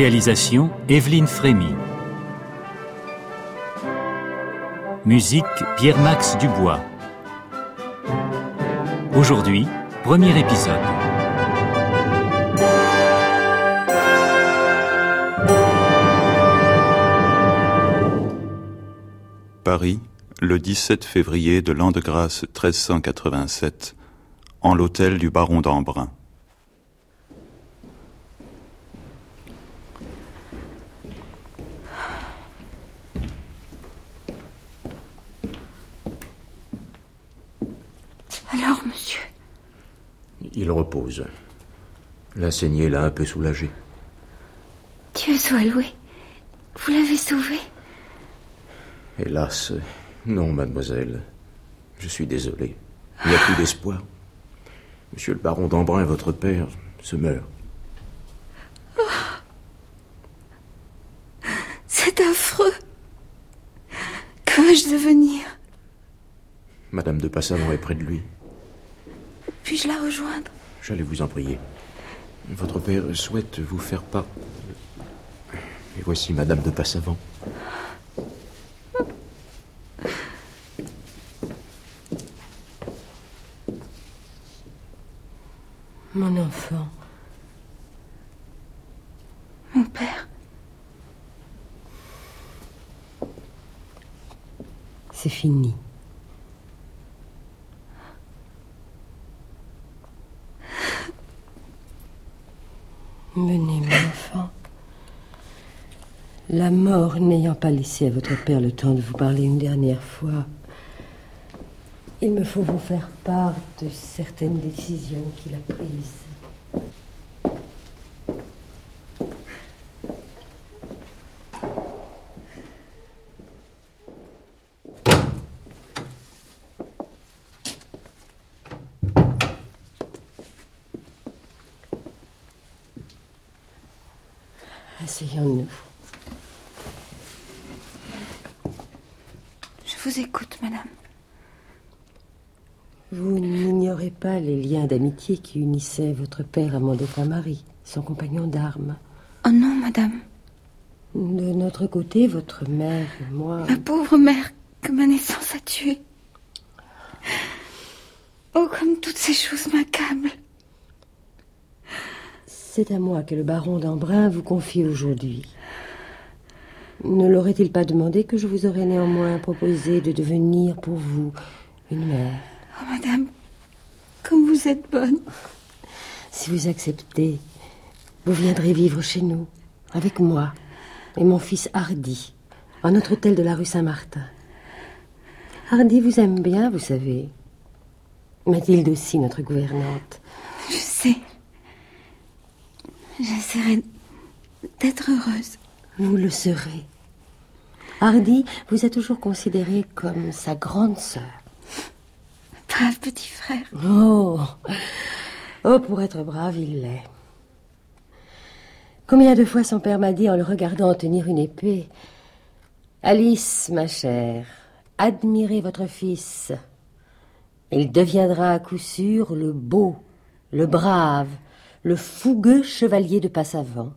Réalisation Evelyne Frémy. Musique Pierre-Max Dubois. Aujourd'hui, premier épisode. Paris, le 17 février de l'an de grâce 1387, en l'hôtel du baron d'Embrun. Alors, monsieur, Il repose. La saignée l'a un peu soulagé. Dieu soit loué. Vous l'avez sauvé Hélas, non, mademoiselle. Je suis désolé. Il n'y a plus d'espoir. Monsieur le baron d'Embrun, votre père, se meurt. C'est affreux. Que vais-je devenir Madame de Passavant est près de lui. Puis-je la rejoindre? J'allais vous en prier. Votre père souhaite vous faire part. Et voici Madame de Passavant. Mon enfant, Mon père, c'est fini. Venez, mon enfant. Mort n'ayant pas laissé à votre père le temps de vous parler une dernière fois, il me faut vous faire part de certaines décisions qu'il a prises. Asseyons-nous. Vous écoute, madame. Vous n'ignorez pas les liens d'amitié qui unissaient votre père à mon défunt mari, son compagnon d'armes. Oh non, madame. De notre côté, votre mère et moi. Ma pauvre mère que ma naissance a tuée. Oh, comme toutes ces choses m'accablent. C'est à moi que le baron d'Embrun vous confie aujourd'hui. Ne l'aurait-il pas demandé que je vous aurais néanmoins proposé de devenir pour vous une mère? Oh, madame, comme vous êtes bonne. Si vous acceptez, vous viendrez vivre chez nous, avec moi et mon fils Hardy, à notre hôtel de la rue Saint-Martin. Hardy vous aime bien, vous savez. Mathilde aussi, notre gouvernante. Je sais. J'essaierai d'être heureuse. Vous le serez. Hardy vous a toujours considéré comme sa grande sœur. Brave petit frère. Oh Oh, pour être brave, il l'est. Combien de fois son père m'a dit en le regardant tenir une épée Alice, ma chère, admirez votre fils. Il deviendra à coup sûr le beau, le brave, le fougueux chevalier de Passavant.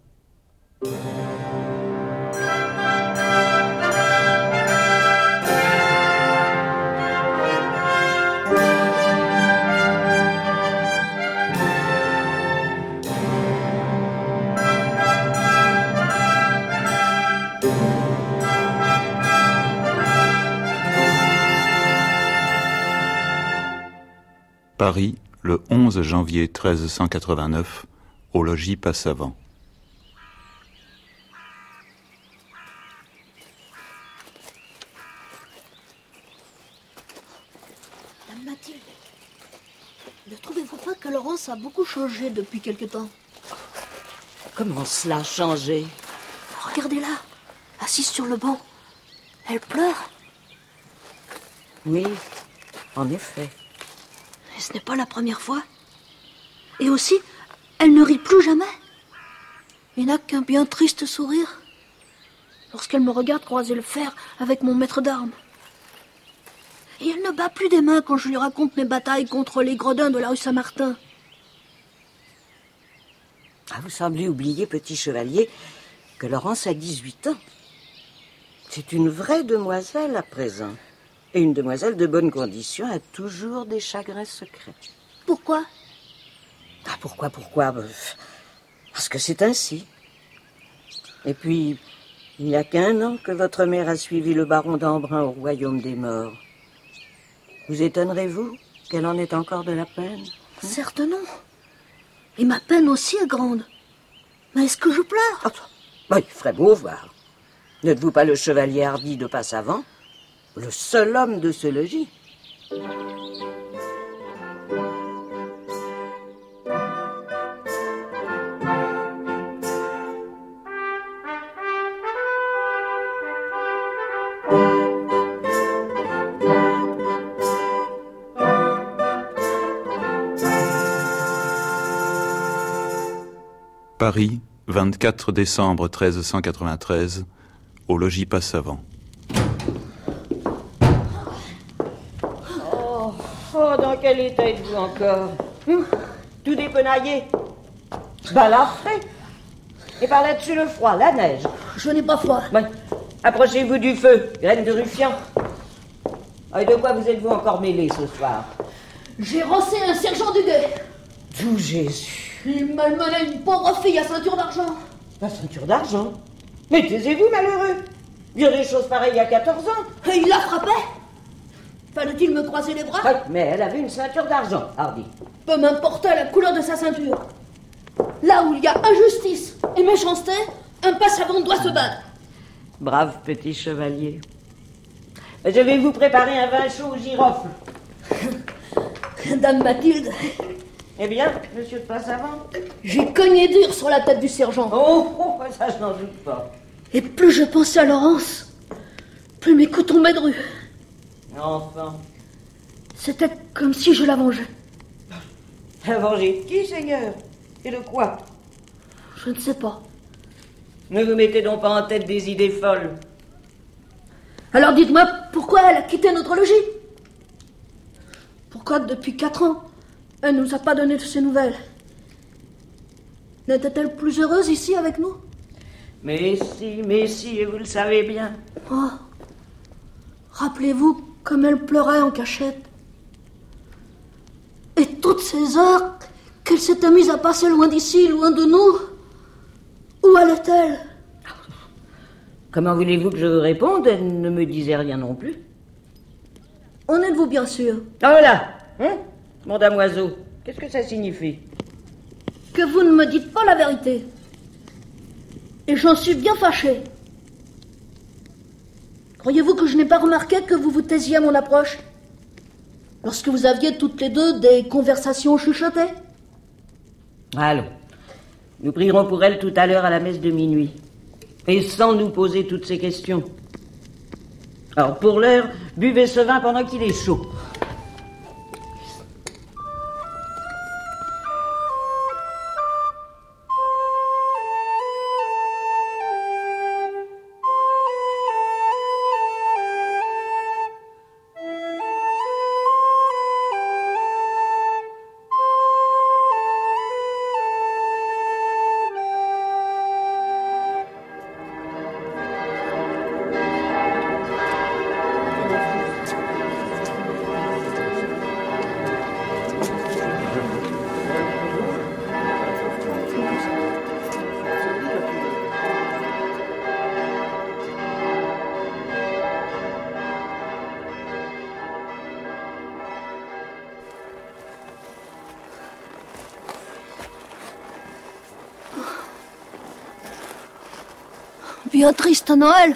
Paris, le 11 janvier 1389, au logis Passavant. Madame Mathilde, ne trouvez-vous pas que Laurence a beaucoup changé depuis quelque temps? Comment cela a changé? Regardez-la, assise sur le banc. Elle pleure. Oui, en effet. Ce n'est pas la première fois. Et aussi, elle ne rit plus jamais. Il n'a qu'un bien triste sourire lorsqu'elle me regarde croiser le fer avec mon maître d'armes. Et elle ne bat plus des mains quand je lui raconte mes batailles contre les gredins de la rue Saint-Martin. Ah, vous semblez oublier, petit chevalier, que Laurence a 18 ans. C'est une vraie demoiselle à présent. Et une demoiselle de bonne condition a toujours des chagrins secrets. Pourquoi? Ah, pourquoi, pourquoi? Parce que c'est ainsi. Et puis, il n'y a qu'un an que votre mère a suivi le baron d'Embrun au royaume des morts. Vous étonnerez-vous qu'elle en ait encore de la peine Certes non. Et ma peine aussi est grande. Mais est-ce que je pleure? Ah, bah, Il ferait beau voir. N'êtes-vous pas le chevalier hardi de Passavant Le seul homme de ce logis Paris, 24 décembre 1393, au logis Passavant. Oh, oh, dans quel état êtes-vous encore hum, Tout dépenaillé Balafré Et par là-dessus le froid, la neige Je n'ai pas froid. Approchez-vous du feu, graine de ruffian. Et de quoi vous êtes-vous encore mêlé ce soir? J'ai roncé un sergent du guet. Tout Jésus il malmenait une pauvre fille à ceinture d'argent. La ceinture d'argent Mais taisez-vous, malheureux Dire des choses pareilles il y a 14 ans. Et il la frappait Fallait-il me croiser les bras mais elle avait une ceinture d'argent, Hardy. Peu m'importait la couleur de sa ceinture. Là où il y a injustice et méchanceté, un passavant doit se battre. Brave petit chevalier. Je vais vous préparer un vin chaud au girofle. Dame Mathilde, eh bien, monsieur de Passavant J'ai cogné dur sur la tête du sergent. Oh, oh ça je n'en doute pas. Et plus je pensais à Laurence, plus mes coups tombaient de rue. Enfin. C'était comme si je la vengeais. La venger qui, Seigneur? Et de quoi? Je ne sais pas. Ne vous mettez donc pas en tête des idées folles. Alors dites-moi pourquoi elle a quitté notre logis? Pourquoi depuis quatre ans elle ne nous a pas donné de ses nouvelles? N'était-elle plus heureuse ici avec nous? Mais si, mais si, et vous le savez bien. Oh. Rappelez-vous comme elle pleurait en cachette. Et toutes ces heures qu'elle s'était mise à passer loin d'ici, loin de nous. Où allait-elle? Comment voulez-vous que je vous réponde? Elle ne me disait rien non plus. En êtes-vous bien sûr? Ah voilà hein mon damoiseau, qu'est-ce que ça signifie? Que vous ne me dites pas la vérité. Et j'en suis bien fâché. Croyez-vous que je n'ai pas remarqué que vous vous taisiez à mon approche Lorsque vous aviez toutes les deux des conversations chuchotées Allons. Nous prierons pour elle tout à l'heure à la messe de minuit. Et sans nous poser toutes ces questions. Alors pour l'heure, buvez ce vin pendant qu'il est chaud. Bien triste Noël.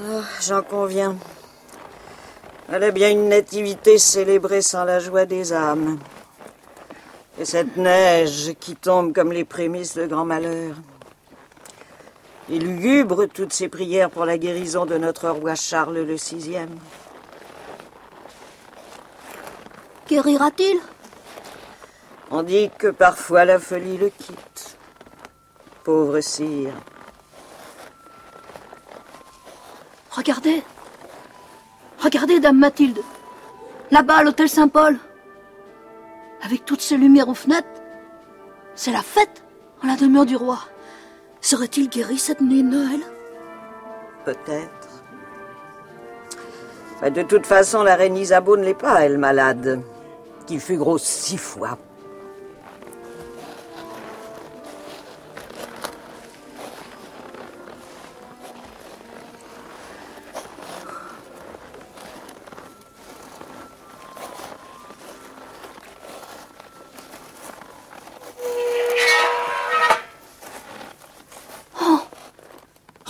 Oh, J'en conviens. Elle est bien une nativité célébrée sans la joie des âmes. Et cette neige qui tombe comme les prémices de grand malheur. Il lugubre toutes ses prières pour la guérison de notre roi Charles le sixième. Guérira-t-il? On dit que parfois la folie le quitte. Pauvre sire. Regardez. Regardez, Dame Mathilde. Là-bas, à l'hôtel Saint-Paul. Avec toutes ces lumières aux fenêtres. C'est la fête en la demeure du roi. Serait-il guéri cette nuit de Noël? Peut-être. De toute façon, la reine Isabeau ne l'est pas, elle, malade. Qui fut grosse six fois.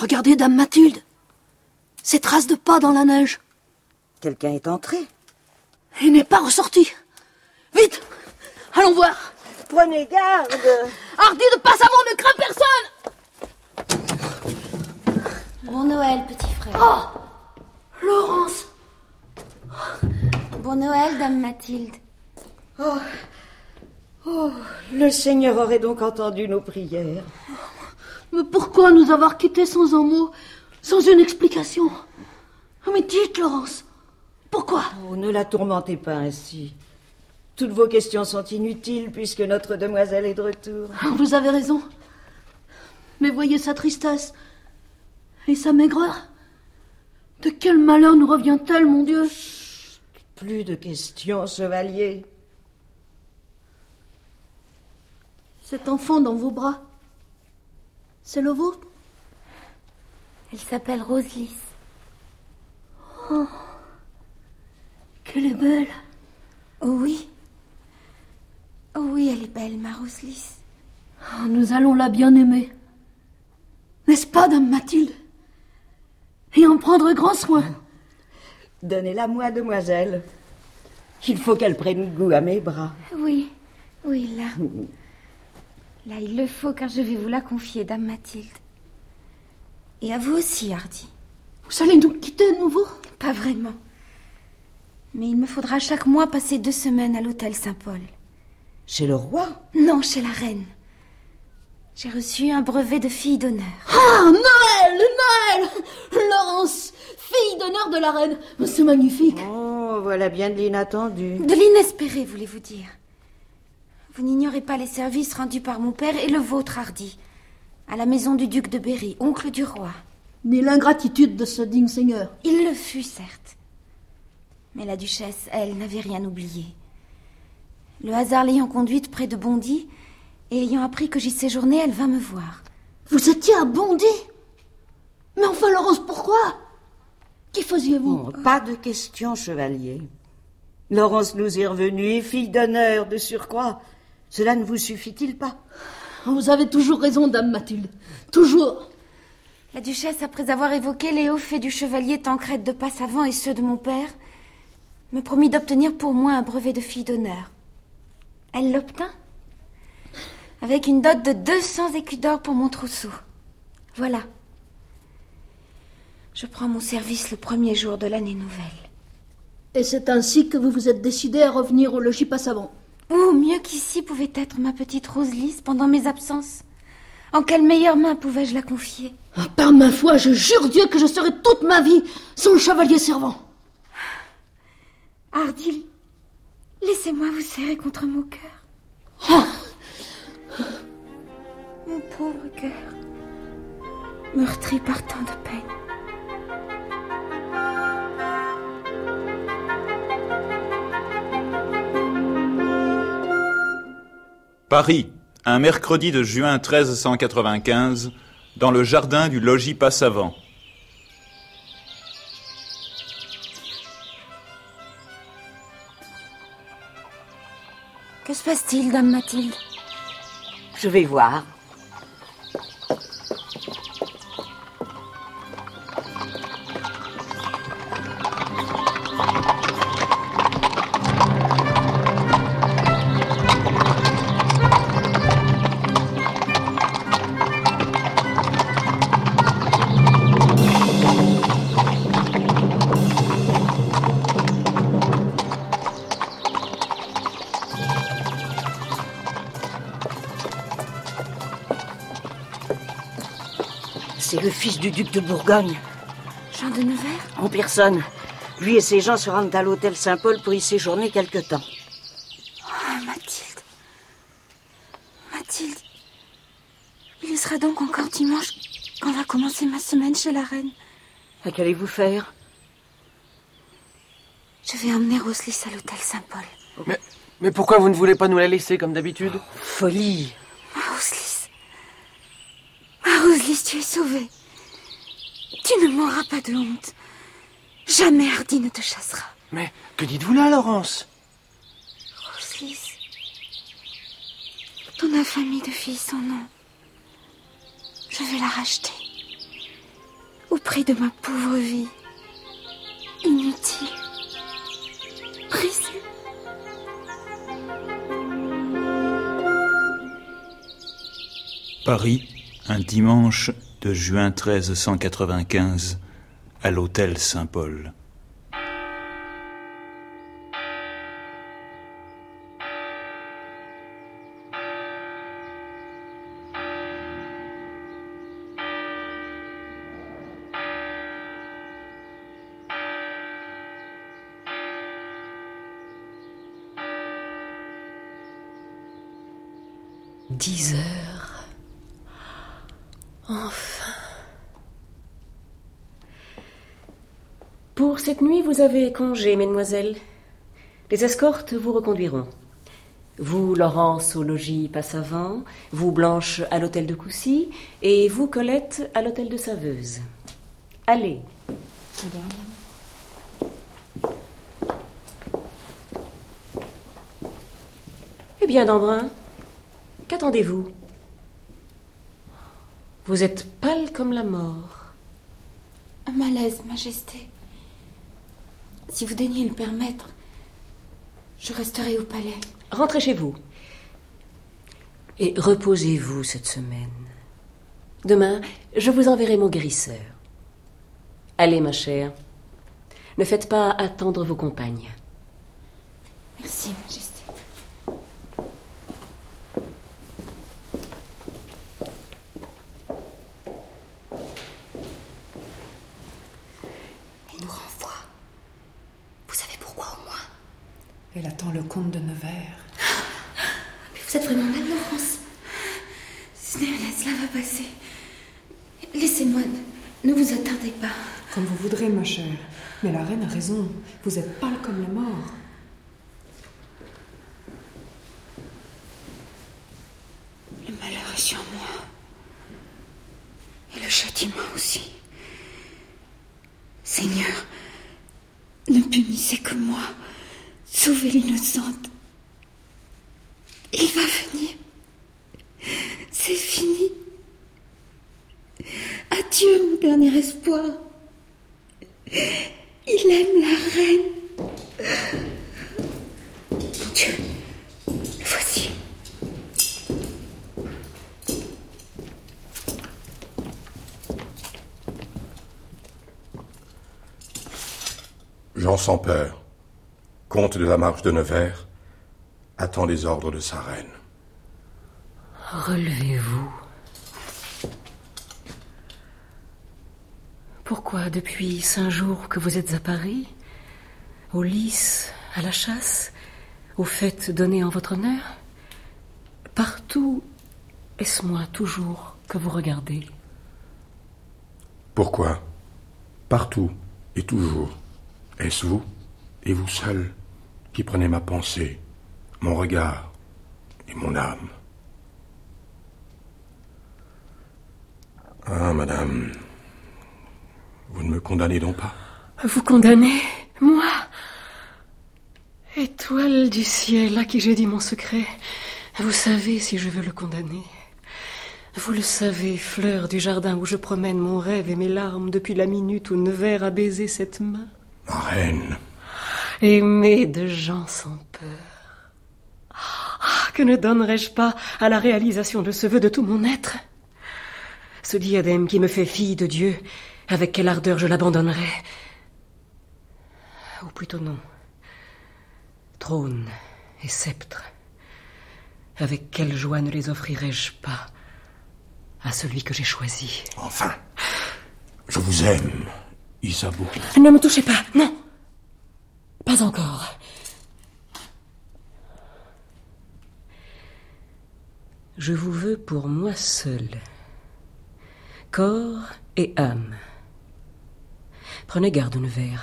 Regardez, Dame Mathilde. Ces traces de pas dans la neige. Quelqu'un est entré. Il n'est pas ressorti. Vite Allons voir. Prenez garde. Hardy de pas savon ne craint personne Bon Noël, petit frère. Oh Laurence Bon Noël, Dame Mathilde. Oh, le Seigneur aurait donc entendu nos prières. Mais pourquoi nous avoir quittés sans un mot, sans une explication? Ah, Mais dites, Laurence, pourquoi? Oh, ne la tourmentez pas ainsi. Toutes vos questions sont inutiles puisque notre demoiselle est de retour. Ah, Vous avez raison. Mais voyez sa tristesse et sa maigreur. De quel malheur nous revient-elle, mon Dieu? Plus de questions, chevalier. Cet enfant dans vos bras, le vôtre Elle s'appelle Roselys. Qu'elle est belle Oh oui. Oh oui, elle est belle, ma Roselys. Ah, Nous allons la bien aimer. N'est-ce pas, Dame Mathilde? Et en prendre grand soin. Donnez-la moi, demoiselle. Il faut qu'elle prenne goût à mes bras. Oui, oui, là. Là, il le faut car je vais vous la confier, Dame Mathilde. Et à vous aussi, Hardy. Vous allez nous quitter de nouveau? Pas vraiment. Mais il me faudra chaque mois passer deux semaines à l'hôtel Saint-Paul. Chez le roi? Non, chez la reine. J'ai reçu un brevet de fille d'honneur. Ah, Noël Noël Laurence, fille d'honneur de la reine. C'est magnifique. Oh, voilà bien de l'inattendu. De l'inespéré, voulez-vous dire. Vous n'ignorez pas les services rendus par mon père et le vôtre, Hardy, à la maison du duc de Berry, oncle du roi. Ni l'ingratitude de ce digne seigneur. Il le fut, certes. Mais la duchesse, elle, n'avait rien oublié. Le hasard l'ayant conduite près de Bondy, et ayant appris que j'y séjournais, elle vint me voir. Vous étiez à Bondy? Mais enfin, Laurence, pourquoi? Qu'y faisiez-vous? Oh, pas de questions, chevalier. Laurence nous est revenue, fille d'honneur de surcroît. Cela ne vous suffit-il pas Vous avez toujours raison, Dame Mathilde. Toujours. La duchesse, après avoir évoqué les hauts faits du chevalier Tancred de Passavant et ceux de mon père, me promit d'obtenir pour moi un brevet de fille d'honneur. Elle l'obtint, avec une dot de 200 écus d'or pour mon trousseau. Voilà. Je prends mon service le premier jour de l'année nouvelle. Et c'est ainsi que vous vous êtes décidé à revenir au logis Passavant. Où mieux qu'ici pouvait être ma petite Rose lisse pendant mes absences En quelle meilleure main pouvais-je la confier? Ah, Par ma foi, je jure Dieu que je serai toute ma vie son chevalier servant. Hardy, laissez-moi vous serrer contre mon cœur. Ah, Mon pauvre cœur, meurtri par tant de peine. Paris, un mercredi de juin 1395, dans le jardin du logis Passavant. Que se passe-t-il, Dame Mathilde? Je vais voir. Fils du duc de Bourgogne. Jean de Nevers? En personne. Lui et ses gens se rendent à l'hôtel Saint-Paul pour y séjourner quelque temps. Oh, Mathilde. Mathilde. Il sera donc encore dimanche quand va commencer ma semaine chez la reine. Et qu'allez-vous faire? Je vais emmener Roselysse à l'hôtel Saint-Paul. Mais, mais pourquoi vous ne voulez pas nous la laisser comme d'habitude? Folie. Ma. Ma Roselysse, tu es sauvée. Tu ne mourras pas de honte. Jamais Hardy ne te chassera. Mais que dites-vous là, Laurence? Roselysse. Ton infamie de fille sans nom. Je vais la racheter. Au prix de ma pauvre vie. Inutile. Brisée. Paris, un dimanche de juin 1395, à l'hôtel Saint-Paul. Dix heures. Enfin. Pour cette nuit, vous avez congé, mesdemoiselles. Les escortes vous reconduiront. Vous, Laurence, au logis Passavant, vous, Blanche, à l'hôtel de Coucy, et vous, Colette, à l'hôtel de Saveuse. Allez. Eh bien, Dambrun, qu'attendez-vous? Vous êtes pâle comme la mort. Un malaise, Majesté. Si vous daignez le permettre, je resterai au palais. Rentrez chez vous. Et reposez-vous cette semaine. Demain, je vous enverrai mon guérisseur. Allez, ma chère. Ne faites pas attendre vos compagnes. Merci, Majesté. Elle nous renvoie. Vous savez pourquoi au moins Elle attend le comte de Nevers. Mais vous êtes vraiment mal, Laurence. Cela va passer. Laissez-moi, ne vous attardez pas. Comme vous voudrez, ma chère. Mais la reine a raison. Vous êtes pâle comme la mort. Le malheur est sur moi. Et le châtiment aussi. Seigneur, ne punissez que moi. Sauvez l'innocente. Il va venir. C'est fini. Adieu, mon dernier espoir. Il aime la reine. Dieu, le voici. Jean sans peur, comte de la marche de Nevers, attend les ordres de sa reine. Relevez-vous. Pourquoi, depuis cinq jours que vous êtes à Paris, au lys, à la chasse, aux fêtes données en votre honneur Partout, est-ce moi toujours que vous regardez Pourquoi Partout et toujours. Est-ce vous et vous seul qui prenez ma pensée, mon regard et mon âme Ah, madame, vous ne me condamnez donc pas? Vous condamnez Moi? Étoile du ciel à qui j'ai dit mon secret, vous savez si je veux le condamner. Vous le savez, fleur du jardin où je promène mon rêve et mes larmes depuis la minute où Nevers a baisé cette main. Ma reine, Aimé de gens sans peur. Ah, que ne donnerais-je pas à la réalisation de ce vœu de tout mon être? Ce diadème qui me fait fille de Dieu, avec quelle ardeur je l'abandonnerais? Ou plutôt non. Trône et sceptre, avec quelle joie ne les offrirais-je pas à celui que j'ai choisi? Enfin, Je vous aime, Isabeau. Ne me touchez pas, non. Pas encore. Je vous veux pour moi seul, corps et âme. Prenez garde, Nevers.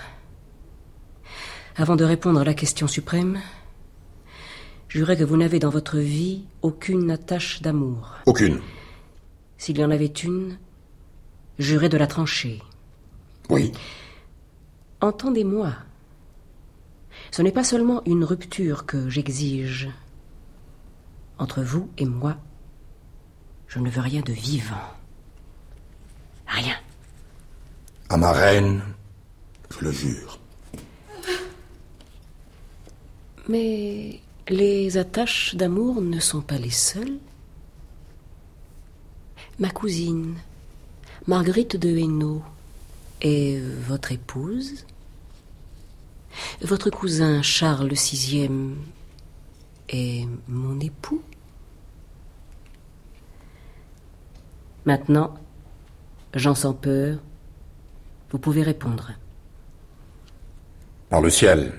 Avant de répondre à la question suprême, jurez que vous n'avez dans votre vie aucune attache d'amour. Aucune. S'il y en avait une, jurez de la trancher. Oui. Entendez-moi. Ce n'est pas seulement une rupture que j'exige. Entre vous et moi, je ne veux rien de vivant. Rien. À ma reine, je le jure. Mais les attaches d'amour ne sont pas les seules. Ma cousine, Marguerite de Hainaut, est votre épouse. Votre cousin Charles VI est mon époux. Maintenant, Jean sans peur, vous pouvez répondre. Par le ciel,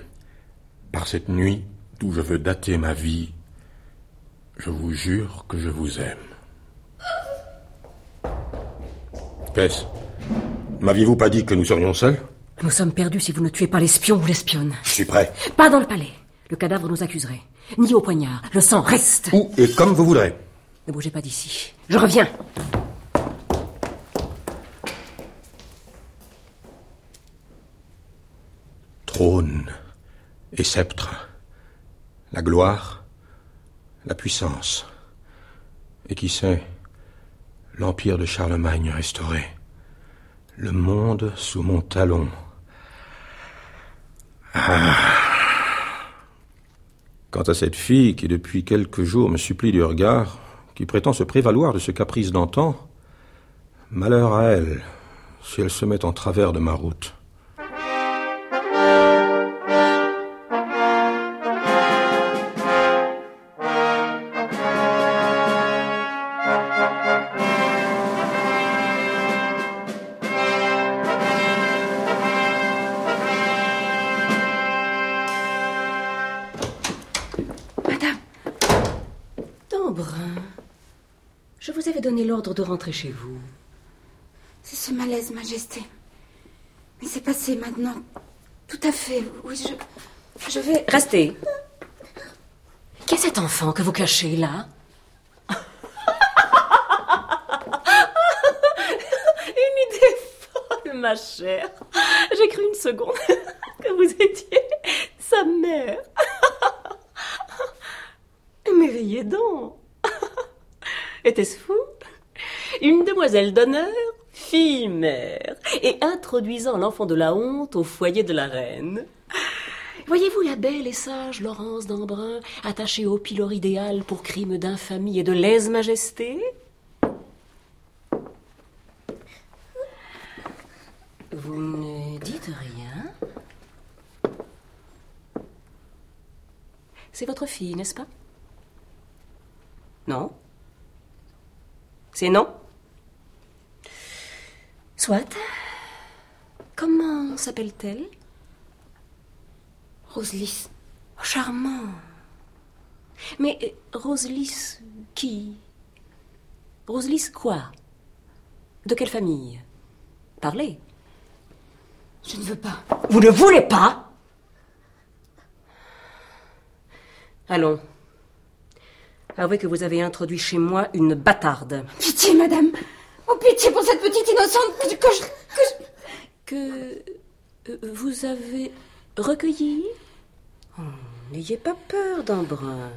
par cette nuit d'où je veux dater ma vie, je vous jure que je vous aime. Qu'est-ce? M'aviez-vous pas dit que nous serions seuls? Nous sommes perdus si vous ne tuez pas l'espion ou l'espionne. Je suis prêt. Pas dans le palais. Le cadavre nous accuserait. Ni au poignard. Le sang reste. Où et comme vous voudrez. Ne bougez pas d'ici. Je reviens. Trône et sceptre, la gloire, la puissance, et qui sait, l'empire de Charlemagne restauré, le monde sous mon talon. Ah. Quant à cette fille qui depuis quelques jours me supplie du regard, qui prétend se prévaloir de ce caprice d'antan, malheur à elle si elle se met en travers de ma route. Rentrer chez vous. C'est ce malaise, Majesté. Mais c'est passé maintenant. Tout à fait. Oui, je. Je vais. Restez. Qu'est cet enfant que vous cachez là? Une idée folle, ma chère. J'ai cru une seconde que vous étiez sa mère. Mais riez donc. Était-ce fou? Une demoiselle d'honneur, fille mère, et introduisant l'enfant de la honte au foyer de la reine. Voyez-vous la belle et sage Laurence d'Embrun, attachée au pilori idéal pour crime d'infamie et de lèse-majesté? Vous ne dites rien? C'est votre fille, n'est-ce pas? Non. C'est non? Soit. Comment s'appelle-t-elle? Roselys. Oh, charmant. Mais euh, Roselys qui? Roselys quoi? De quelle famille? Parlez. Je ne veux pas. Vous ne voulez pas? Allons. Avouez que vous avez introduit chez moi une bâtarde. Pitié, madame. Oh, pitié pour cette petite innocente que je. Que, je- Que euh, vous avez recueilli? Oh, N'ayez pas peur d'Embrun.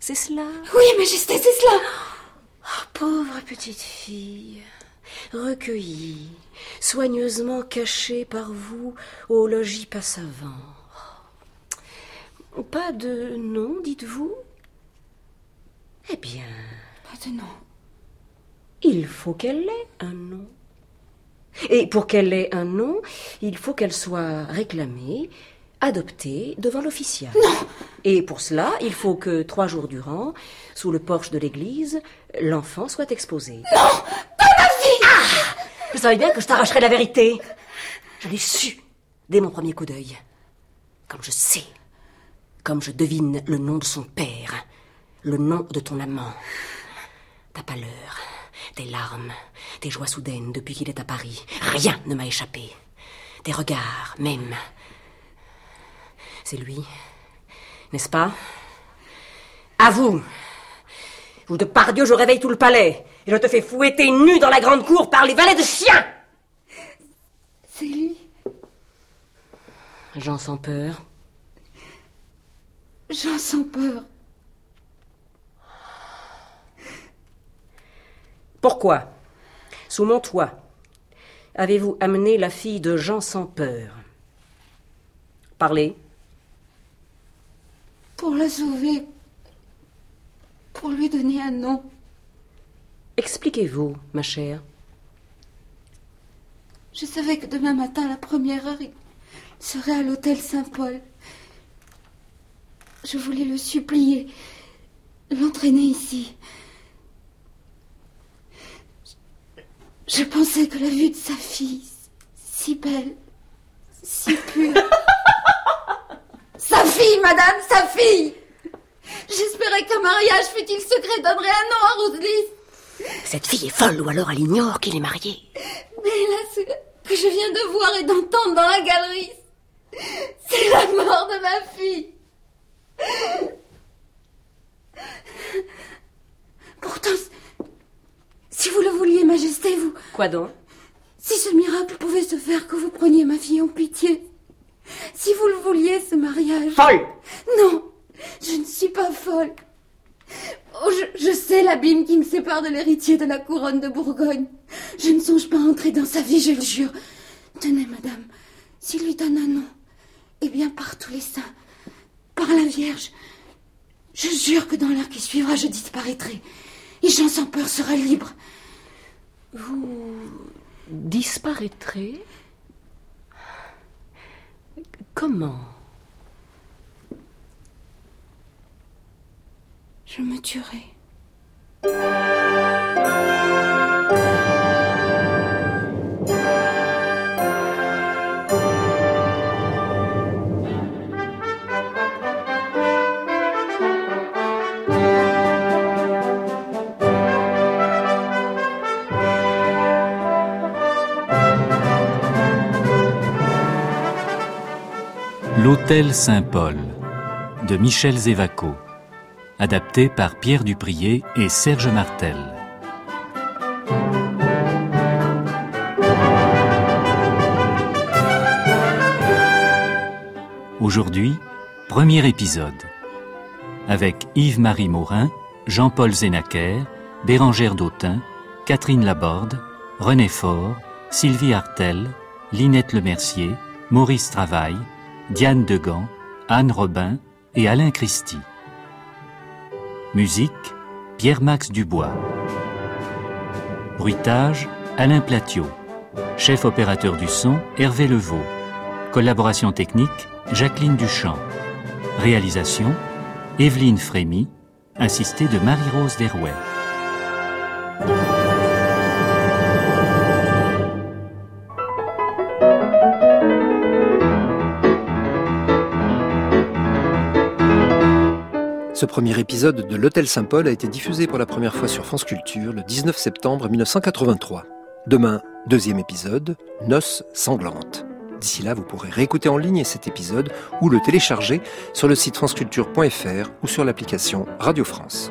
C'est cela? Oui, Majesté, c'est cela. Oh, pauvre petite fille, recueillie, soigneusement cachée par vous au logis Passavant. Pas de nom, dites-vous? Eh bien, Pas de nom. Il faut qu'elle ait un nom. Et pour qu'elle ait un nom, il faut qu'elle soit réclamée, adoptée devant l'official. Et pour cela, il faut que trois jours durant, sous le porche de l'église, l'enfant soit exposé. Pas ma fille Je savais bien que je t'arracherais la vérité. Je l'ai su dès mon premier coup d'œil. Comme je sais, comme je devine le nom de son père, le nom de ton amant, ta pâleur, tes larmes, tes joies soudaines depuis qu'il est à Paris. Rien ne m'a échappé. Tes regards, même. C'est lui, n'est-ce pas? À vous Ou de par Dieu, je réveille tout le palais et je te fais fouetter nu dans la grande cour par les valets de chiens C'est lui? Jean sans peur. Jean sans peur. Pourquoi, sous mon toit, avez-vous amené la fille de Jean sans peur? Parlez. Pour la sauver. Pour lui donner un nom. Expliquez-vous, ma chère. Je savais que demain matin, à la première heure, il serait à l'hôtel Saint-Paul. Je voulais le supplier, l'entraîner ici. Je pensais que la vue de sa fille, si belle, si pure. sa fille, madame, sa fille J'espérais qu'un mariage, fut-il secret, donnerait un nom à Rosalie. Cette fille est folle ou alors elle ignore qu'il est marié. Mais là, ce que je viens de voir et d'entendre dans la galerie, c'est la mort de ma fille. Pourtant, si vous le vouliez, Majesté, vous... Quoi donc? Si ce miracle pouvait se faire que vous preniez ma fille en pitié. Si vous le vouliez, ce mariage... Folle Non, je ne suis pas folle. Oh, je, je sais l'abîme qui me sépare de l'héritier de la couronne de Bourgogne. Je ne songe pas à entrer dans sa vie, je le jure. Tenez, madame, s'il lui donne un nom, eh bien, par tous les saints, par la Vierge, je jure que dans l'heure qui suivra, je disparaîtrai. Et Jean sans peur sera libre. Vous disparaîtrez? Comment? Je me tuerai. L'Hôtel Saint-Paul de Michel Zévaco, adapté par Pierre Duprier et Serge Martel. Aujourd'hui, premier épisode. Avec Yves-Marie Morin, Jean-Paul Zénaquer, Bérangère Dautin, Catherine Laborde, René Faure, Sylvie Artel, Linette Lemercier, Maurice Travail, Diane Degan, Anne Robin et Alain Christie. Musique, Pierre-Max Dubois. Bruitage, Alain Platiot. Chef opérateur du son, Hervé Levaux. Collaboration technique, Jacqueline Duchamp. Réalisation, Evelyne Frémy, assistée de Marie-Rose Derouet. Ce premier épisode de L'Hôtel Saint-Paul a été diffusé pour la première fois sur France Culture le 19 septembre 1983. Demain, deuxième épisode, Noces sanglantes. D'ici là, vous pourrez réécouter en ligne cet épisode ou le télécharger sur le site franceculture.fr ou sur l'application Radio France.